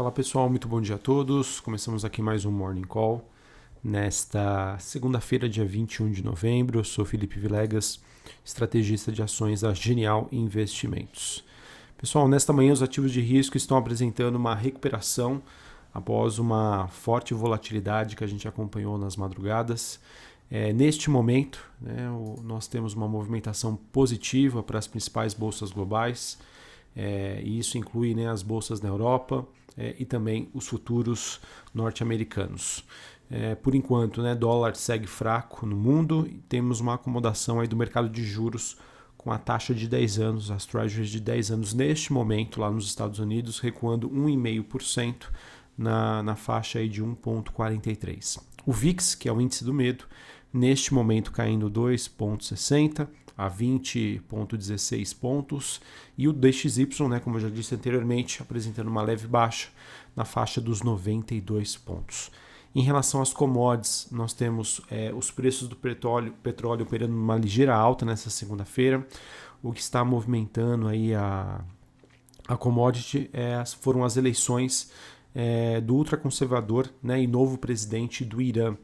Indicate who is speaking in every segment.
Speaker 1: Fala pessoal, muito bom dia a todos. Começamos aqui mais um Morning Call. Nesta segunda-feira, dia 21 de novembro, eu sou Felipe Vilegas, estrategista de ações da Genial Investimentos. Pessoal, nesta manhã os ativos de risco estão apresentando uma recuperação após uma forte volatilidade que a gente acompanhou nas madrugadas. É, neste momento, né, o, nós temos uma movimentação positiva para as principais bolsas globais, é, e isso inclui né, as bolsas na Europa, é, e também os futuros norte-americanos. É, por enquanto, né, dólar segue fraco no mundo e temos uma acomodação aí do mercado de juros com a taxa de 10 anos, as treasuries de 10 anos neste momento lá nos Estados Unidos recuando 1,5% na, na faixa aí de 1,43. O VIX, que é o índice do medo, neste momento caindo 2,60 a 20,16 pontos, e o DXY, né, como eu já disse anteriormente, apresentando uma leve baixa na faixa dos 92 pontos. Em relação às commodities, nós temos é, os preços do petróleo, petróleo operando numa ligeira alta nessa segunda-feira, o que está movimentando aí a, a commodity é, foram as eleições é, do ultraconservador né, e novo presidente do Irã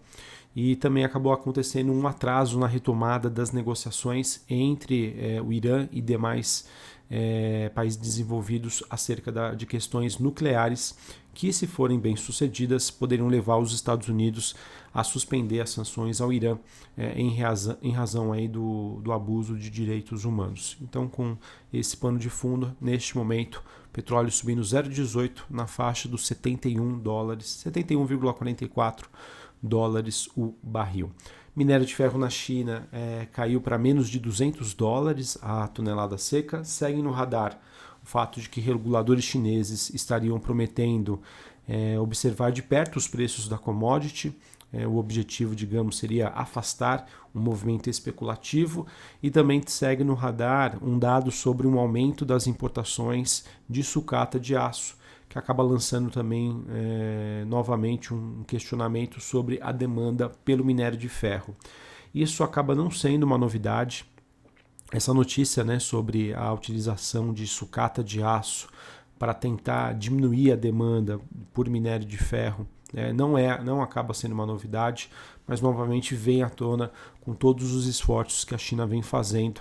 Speaker 1: e também acabou acontecendo um atraso na retomada das negociações entre é, o Irã e demais é, países desenvolvidos acerca da, de questões nucleares que, se forem bem sucedidas, poderiam levar os Estados Unidos a suspender as sanções ao Irã é, em, razão, em razão aí do, do abuso de direitos humanos. Então, com esse pano de fundo, neste momento, petróleo subindo 0,18 na faixa dos 71 dólares, 71,44 dólares o barril. Minério de ferro na China é, caiu para menos de 200 dólares a tonelada seca. Segue no radar o fato de que reguladores chineses estariam prometendo é, observar de perto os preços da commodity. É, o objetivo, digamos, seria afastar um movimento especulativo e também segue no radar um dado sobre um aumento das importações de sucata de aço que acaba lançando também é, novamente um questionamento sobre a demanda pelo minério de ferro. Isso acaba não sendo uma novidade. Essa notícia né, sobre a utilização de sucata de aço para tentar diminuir a demanda por minério de ferro é, não é, não acaba sendo uma novidade, mas novamente vem à tona com todos os esforços que a China vem fazendo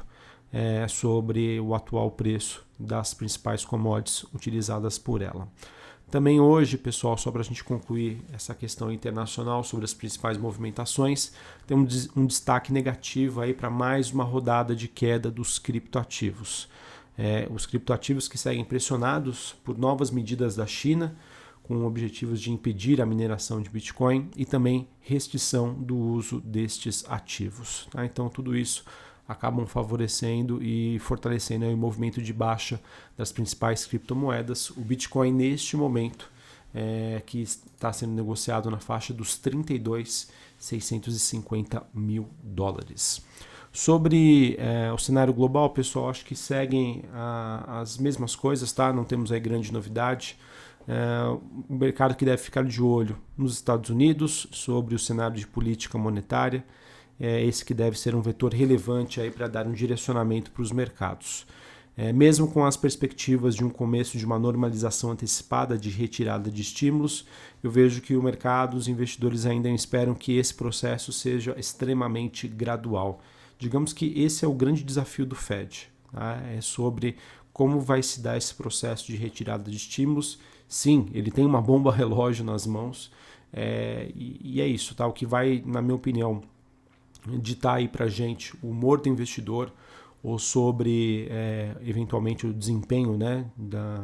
Speaker 1: é, sobre o atual preço das principais commodities utilizadas por ela. Também hoje, pessoal, só para a gente concluir essa questão internacional sobre as principais movimentações, tem um, um destaque negativo aí para mais uma rodada de queda dos criptoativos. É, os criptoativos que seguem pressionados por novas medidas da China, com objetivos de impedir a mineração de Bitcoin e também restrição do uso destes ativos. Tá? Então, tudo isso acabam favorecendo e fortalecendo o movimento de baixa das principais criptomoedas. O Bitcoin, neste momento, é, que está sendo negociado na faixa dos 32,650 mil dólares. Sobre é, o cenário global, pessoal, acho que seguem a, as mesmas coisas, tá? Não temos aí grande novidade. É, o mercado que deve ficar de olho nos Estados Unidos sobre o cenário de política monetária é esse que deve ser um vetor relevante para dar um direcionamento para os mercados. É, mesmo com as perspectivas de um começo de uma normalização antecipada de retirada de estímulos, eu vejo que o mercado, os investidores ainda esperam que esse processo seja extremamente gradual. Digamos que esse é o grande desafio do Fed, tá? é sobre como vai se dar esse processo de retirada de estímulos. Sim, ele tem uma bomba relógio nas mãos, é, e, e é isso, tá? O que vai, na minha opinião, ditar aí para gente o humor do investidor ou sobre é, eventualmente o desempenho né, da,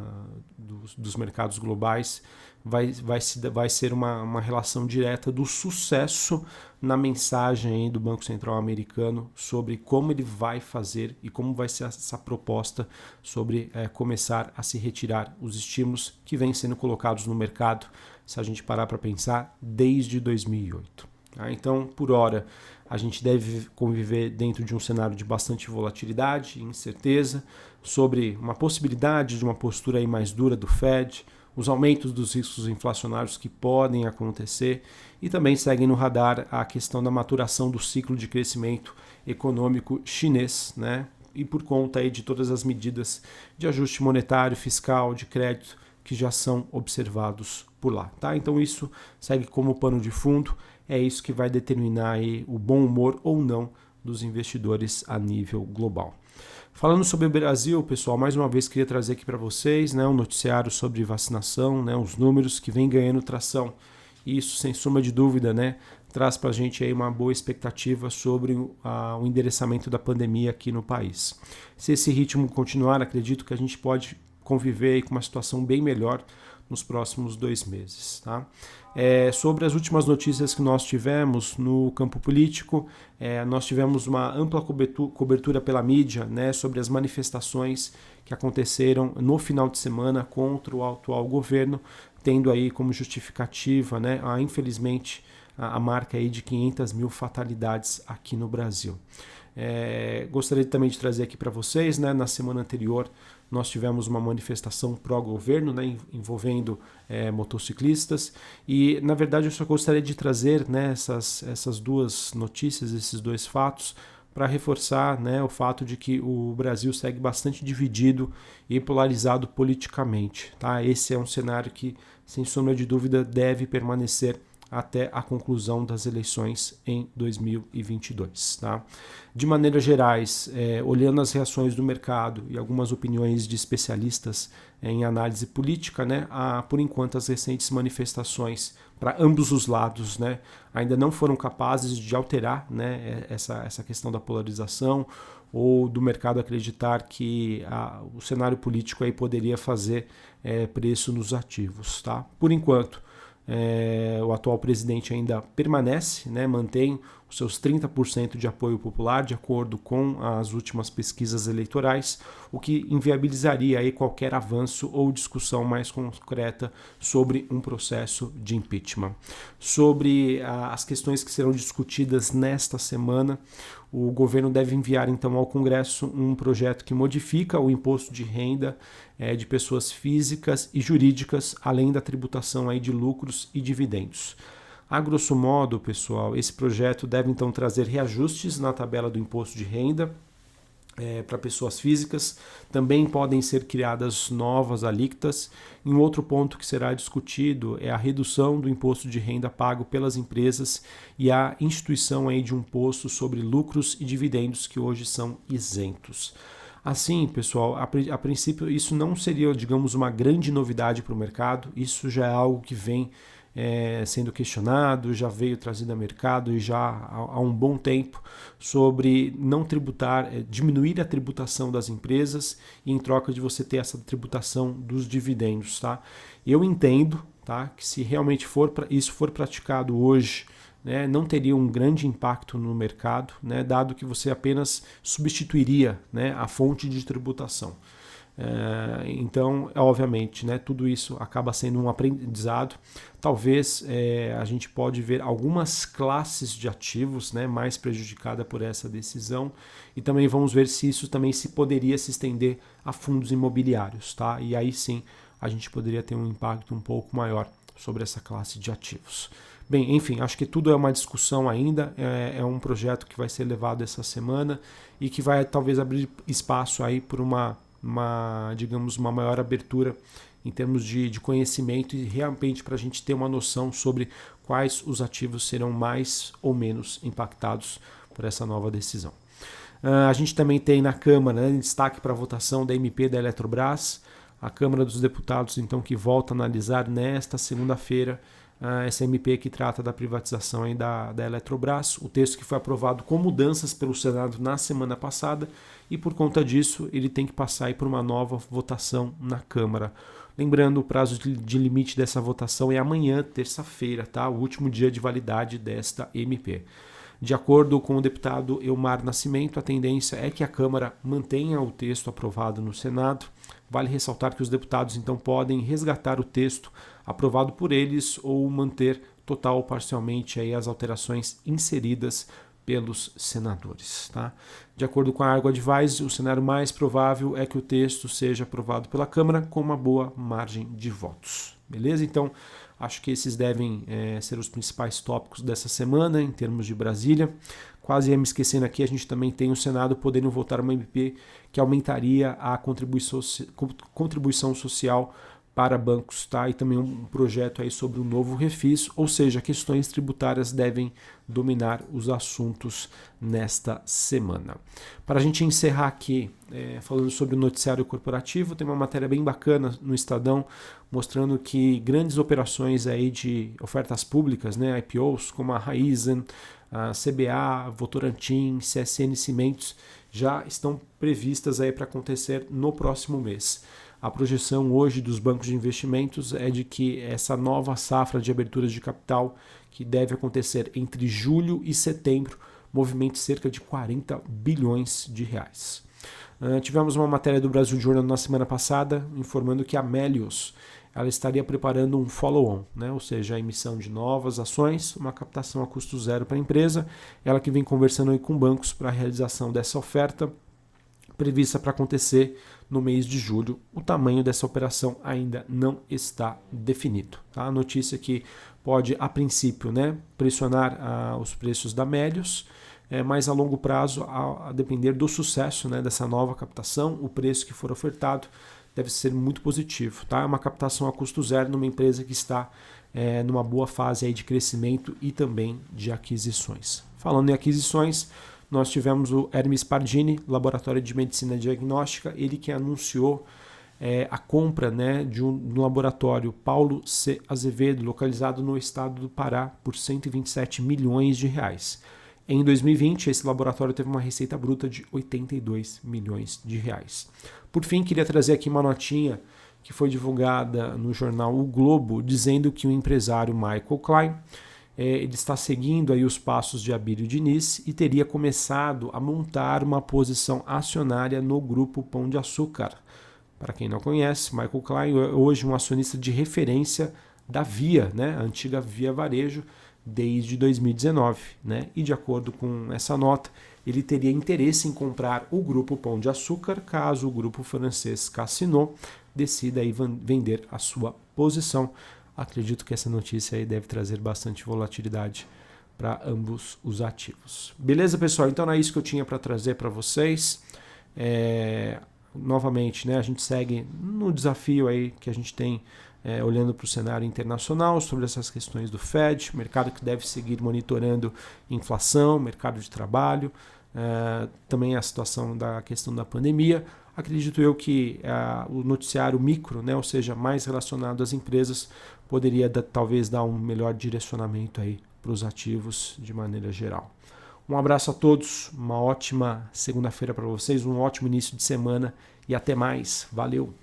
Speaker 1: dos, dos, mercados globais, vai, vai, vai ser uma, uma relação direta do sucesso na mensagem do Banco Central americano sobre como ele vai fazer e como vai ser essa proposta sobre é, começar a se retirar os estímulos que vêm sendo colocados no mercado, se a gente parar para pensar, desde 2008. Tá? Então, por hora, a gente deve conviver dentro de um cenário de bastante volatilidade e incerteza sobre uma possibilidade de uma postura aí mais dura do Fed, os aumentos dos riscos inflacionários que podem acontecer e também seguem no radar a questão da maturação do ciclo de crescimento econômico chinês, né? E por conta aí de todas as medidas de ajuste monetário, fiscal, de crédito que já são observados por lá, tá? Então isso segue como pano de fundo, é isso que vai determinar o bom humor ou não dos investidores a nível global. Falando sobre o Brasil, pessoal, mais uma vez queria trazer aqui para vocês né, um noticiário sobre vacinação, né, os números que vem ganhando tração. Isso, sem sombra de dúvida, né, traz para a gente aí uma boa expectativa sobre uh, o endereçamento da pandemia aqui no país. Se esse ritmo continuar, acredito que a gente pode conviver com uma situação bem melhor nos próximos dois meses. Tá? É, sobre as últimas notícias que nós tivemos no campo político, é, nós tivemos uma ampla cobertura pela mídia né, sobre as manifestações que aconteceram no final de semana contra o atual governo, tendo aí como justificativa, né, a, infelizmente, a, a marca aí de 500 mil fatalidades aqui no Brasil. É, gostaria também de trazer aqui para vocês, né, na semana anterior nós tivemos uma manifestação pró-governo, né, envolvendo é, motociclistas, e na verdade eu só gostaria de trazer né, essas, essas duas notícias, esses dois fatos, para reforçar né, o fato de que o Brasil segue bastante dividido e polarizado politicamente. Tá? Esse é um cenário que, sem sombra de dúvida, deve permanecer até a conclusão das eleições em 2022. Tá? De maneiras gerais, é, olhando as reações do mercado e algumas opiniões de especialistas em análise política, né, há, por enquanto as recentes manifestações para ambos os lados né, ainda não foram capazes de alterar né, essa, essa questão da polarização ou do mercado acreditar que a, o cenário político aí poderia fazer é, preço nos ativos. Tá? Por enquanto, é, o atual presidente ainda permanece, né, mantém os seus 30% de apoio popular, de acordo com as últimas pesquisas eleitorais, o que inviabilizaria aí qualquer avanço ou discussão mais concreta sobre um processo de impeachment. Sobre ah, as questões que serão discutidas nesta semana, o governo deve enviar então ao Congresso um projeto que modifica o imposto de renda é, de pessoas físicas e jurídicas, além da tributação aí de lucros e dividendos. A grosso modo, pessoal, esse projeto deve então trazer reajustes na tabela do imposto de renda é, para pessoas físicas. Também podem ser criadas novas alíquotas. Um outro ponto que será discutido é a redução do imposto de renda pago pelas empresas e a instituição aí de um imposto sobre lucros e dividendos que hoje são isentos. Assim, pessoal, a, a princípio isso não seria, digamos, uma grande novidade para o mercado. Isso já é algo que vem é, sendo questionado, já veio trazido a mercado e já há, há um bom tempo sobre não tributar, é, diminuir a tributação das empresas e em troca de você ter essa tributação dos dividendos, tá? Eu entendo, tá, que se realmente for isso for praticado hoje, né, não teria um grande impacto no mercado, né, dado que você apenas substituiria né, a fonte de tributação. É, então, obviamente, né, tudo isso acaba sendo um aprendizado. Talvez é, a gente pode ver algumas classes de ativos né, mais prejudicada por essa decisão e também vamos ver se isso também se poderia se estender a fundos imobiliários, tá? E aí sim a gente poderia ter um impacto um pouco maior sobre essa classe de ativos. Bem, enfim, acho que tudo é uma discussão ainda, é, é um projeto que vai ser levado essa semana e que vai talvez abrir espaço aí por uma uma, digamos, uma maior abertura em termos de, de conhecimento e realmente para a gente ter uma noção sobre quais os ativos serão mais ou menos impactados por essa nova decisão. Uh, a gente também tem na Câmara né, destaque para a votação da MP da Eletrobras, a Câmara dos Deputados, então, que volta a analisar nesta segunda-feira uh, essa MP que trata da privatização aí da, da Eletrobras, o texto que foi aprovado com mudanças pelo Senado na semana passada e por conta disso ele tem que passar por uma nova votação na Câmara. Lembrando, o prazo de limite dessa votação é amanhã, terça-feira, tá? O último dia de validade desta MP. De acordo com o deputado Elmar Nascimento, a tendência é que a Câmara mantenha o texto aprovado no Senado. Vale ressaltar que os deputados então podem resgatar o texto aprovado por eles ou manter total ou parcialmente aí as alterações inseridas pelos senadores. Tá? De acordo com a Argo Advice, o cenário mais provável é que o texto seja aprovado pela Câmara com uma boa margem de votos. Beleza? Então, acho que esses devem é, ser os principais tópicos dessa semana em termos de Brasília. Quase ia me esquecendo aqui, a gente também tem o Senado podendo votar uma MP que aumentaria a contribuição, contribuição social para bancos, tá? E também um projeto aí sobre o novo refis, ou seja, questões tributárias devem dominar os assuntos nesta semana. Para a gente encerrar aqui, é, falando sobre o noticiário corporativo, tem uma matéria bem bacana no Estadão mostrando que grandes operações aí de ofertas públicas, né, IPOs, como a Raizen, a CBA, Votorantim, CSN Cimentos, já estão previstas aí para acontecer no próximo mês. A projeção hoje dos bancos de investimentos é de que essa nova safra de aberturas de capital, que deve acontecer entre julho e setembro, movimente cerca de 40 bilhões de reais. Uh, tivemos uma matéria do Brasil Journal na semana passada informando que a Melios ela estaria preparando um follow-on, né? ou seja, a emissão de novas ações, uma captação a custo zero para a empresa. Ela que vem conversando aí com bancos para a realização dessa oferta prevista para acontecer no mês de julho. O tamanho dessa operação ainda não está definido. Tá? A notícia que pode, a princípio, né, pressionar ah, os preços da Médios, é, mas a longo prazo, a, a depender do sucesso né, dessa nova captação, o preço que for ofertado deve ser muito positivo. Tá? É uma captação a custo zero numa empresa que está é, numa boa fase aí de crescimento e também de aquisições. Falando em aquisições, nós tivemos o Hermes Pardini, Laboratório de Medicina Diagnóstica, ele que anunciou é, a compra né, de um, um, laboratório Paulo C. Azevedo, localizado no estado do Pará, por 127 milhões de reais. Em 2020, esse laboratório teve uma receita bruta de 82 milhões de reais. Por fim, queria trazer aqui uma notinha que foi divulgada no jornal O Globo, dizendo que o empresário Michael Klein ele está seguindo aí os passos de Abílio Diniz e teria começado a montar uma posição acionária no grupo Pão de Açúcar. Para quem não conhece, Michael Klein é hoje um acionista de referência da Via, né, a antiga Via Varejo, desde 2019. Né? E de acordo com essa nota, ele teria interesse em comprar o grupo Pão de Açúcar caso o grupo francês Cassino decida aí vender a sua posição. Acredito que essa notícia aí deve trazer bastante volatilidade para ambos os ativos. Beleza, pessoal? Então é isso que eu tinha para trazer para vocês. É, novamente, né, a gente segue no desafio aí que a gente tem é, olhando para o cenário internacional sobre essas questões do Fed, mercado que deve seguir monitorando inflação, mercado de trabalho, é, também a situação da questão da pandemia. Acredito eu que é, o noticiário micro, né, ou seja, mais relacionado às empresas, poderia da, talvez dar um melhor direcionamento aí para os ativos de maneira geral. Um abraço a todos, uma ótima segunda-feira para vocês, um ótimo início de semana e até mais. Valeu!